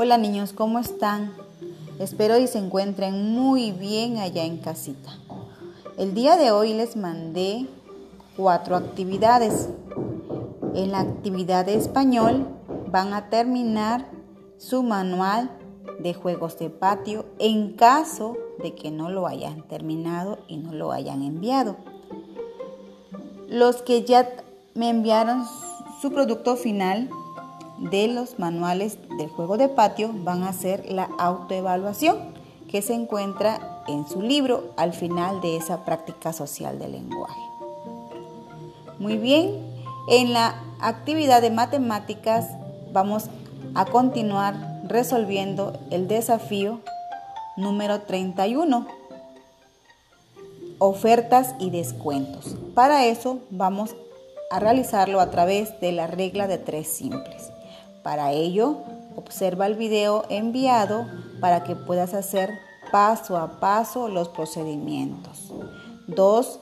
Hola niños, ¿cómo están? Espero y se encuentren muy bien allá en casita. El día de hoy les mandé cuatro actividades. En la actividad de español van a terminar su manual de juegos de patio en caso de que no lo hayan terminado y no lo hayan enviado. Los que ya me enviaron su producto final de los manuales del juego de patio van a ser la autoevaluación que se encuentra en su libro al final de esa práctica social del lenguaje. Muy bien, en la actividad de matemáticas vamos a continuar resolviendo el desafío número 31, ofertas y descuentos. Para eso vamos a realizarlo a través de la regla de tres simples. Para ello, observa el video enviado para que puedas hacer paso a paso los procedimientos. Dos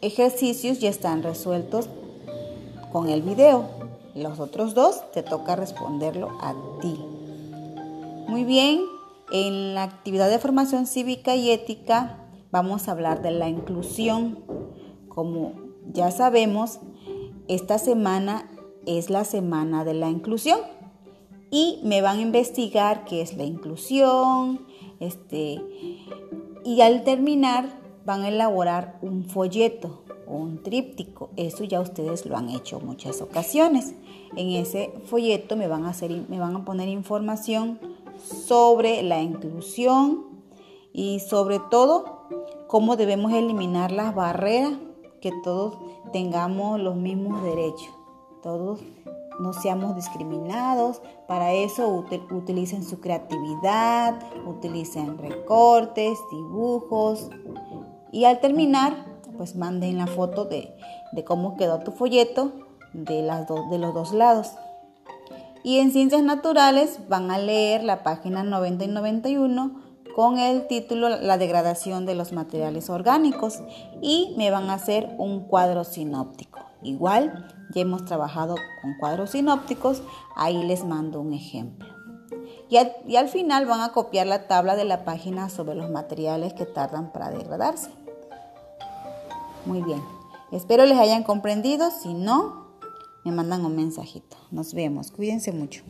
ejercicios ya están resueltos con el video. Los otros dos te toca responderlo a ti. Muy bien, en la actividad de formación cívica y ética vamos a hablar de la inclusión. Como ya sabemos, esta semana es la semana de la inclusión y me van a investigar qué es la inclusión, este, y al terminar van a elaborar un folleto o un tríptico. Eso ya ustedes lo han hecho muchas ocasiones. En ese folleto me van a, hacer, me van a poner información sobre la inclusión y sobre todo cómo debemos eliminar las barreras, que todos tengamos los mismos derechos todos no seamos discriminados. Para eso utilicen su creatividad, utilicen recortes, dibujos. Y al terminar, pues manden la foto de, cómo quedó tu folleto de, las de los dos lados. Y en ciencias naturales van a leer la página 90 y 91 con el título La degradación de los materiales orgánicos y me van a hacer un cuadro sinóptico. Igual, ya hemos trabajado con cuadros sinópticos, ahí les mando un ejemplo. Y al, final van a copiar la tabla de la página sobre los materiales que tardan para degradarse. Muy bien, espero les hayan comprendido, si no, me mandan un mensajito. Nos vemos, cuídense mucho.